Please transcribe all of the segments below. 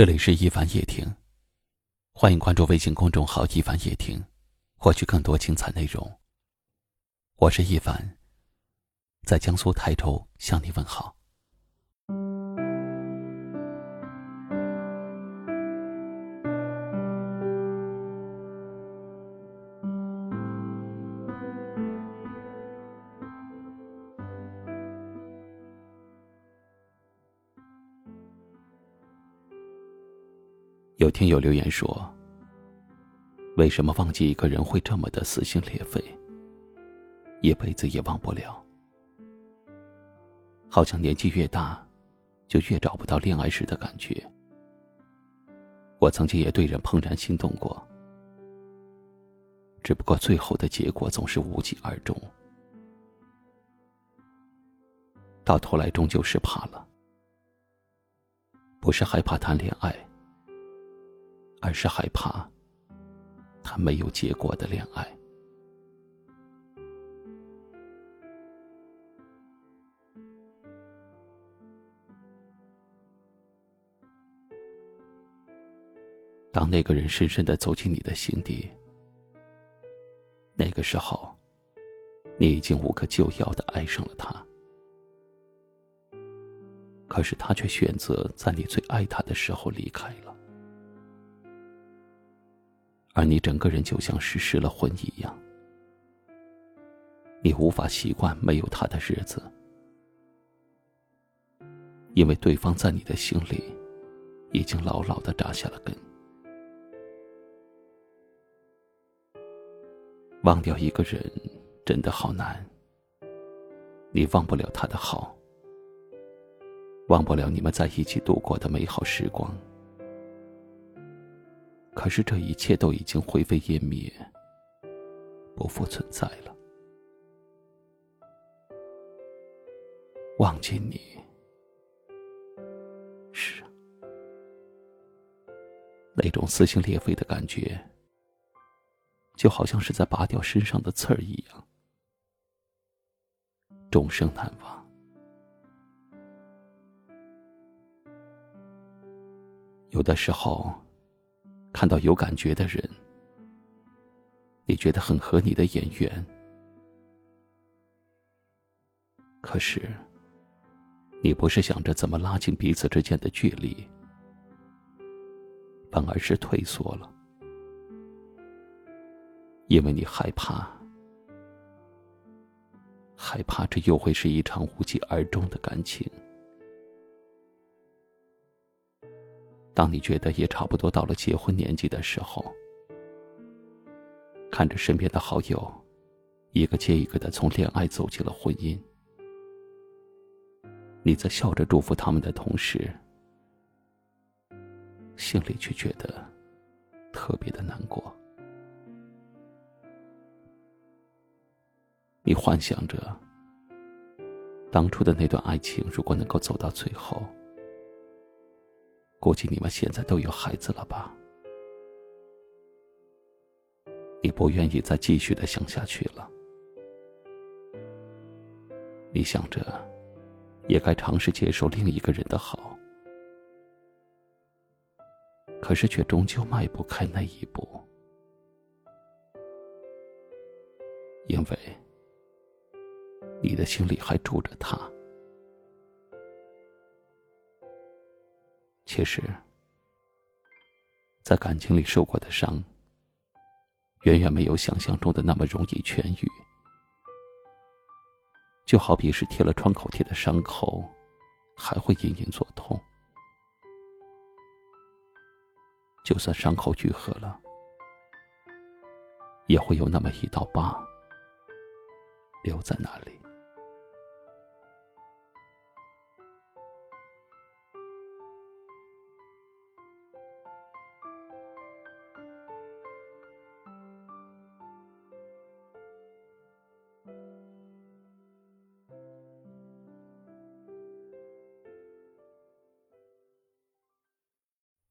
这里是一凡夜听，欢迎关注微信公众号“一凡夜听”，获取更多精彩内容。我是一凡，在江苏泰州向你问好。有听友留言说：“为什么忘记一个人会这么的撕心裂肺，一辈子也忘不了？好像年纪越大，就越找不到恋爱时的感觉。我曾经也对人怦然心动过，只不过最后的结果总是无疾而终，到头来终究是怕了，不是害怕谈恋爱。”而是害怕，他没有结果的恋爱。当那个人深深的走进你的心底，那个时候，你已经无可救药的爱上了他。可是他却选择在你最爱他的时候离开了。而你整个人就像是失了魂一样，你无法习惯没有他的日子，因为对方在你的心里已经牢牢的扎下了根。忘掉一个人真的好难，你忘不了他的好，忘不了你们在一起度过的美好时光。可是这一切都已经灰飞烟灭，不复存在了。忘记你，是那种撕心裂肺的感觉，就好像是在拔掉身上的刺儿一样，终生难忘。有的时候。看到有感觉的人，你觉得很合你的眼缘，可是，你不是想着怎么拉近彼此之间的距离，反而是退缩了，因为你害怕，害怕这又会是一场无疾而终的感情。当你觉得也差不多到了结婚年纪的时候，看着身边的好友，一个接一个的从恋爱走进了婚姻，你在笑着祝福他们的同时，心里却觉得特别的难过。你幻想着，当初的那段爱情如果能够走到最后。估计你们现在都有孩子了吧？你不愿意再继续的想下去了。你想着，也该尝试接受另一个人的好，可是却终究迈不开那一步，因为你的心里还住着他。其实，在感情里受过的伤，远远没有想象中的那么容易痊愈。就好比是贴了创口贴的伤口，还会隐隐作痛。就算伤口愈合了，也会有那么一道疤留在那里。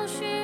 找寻，与其。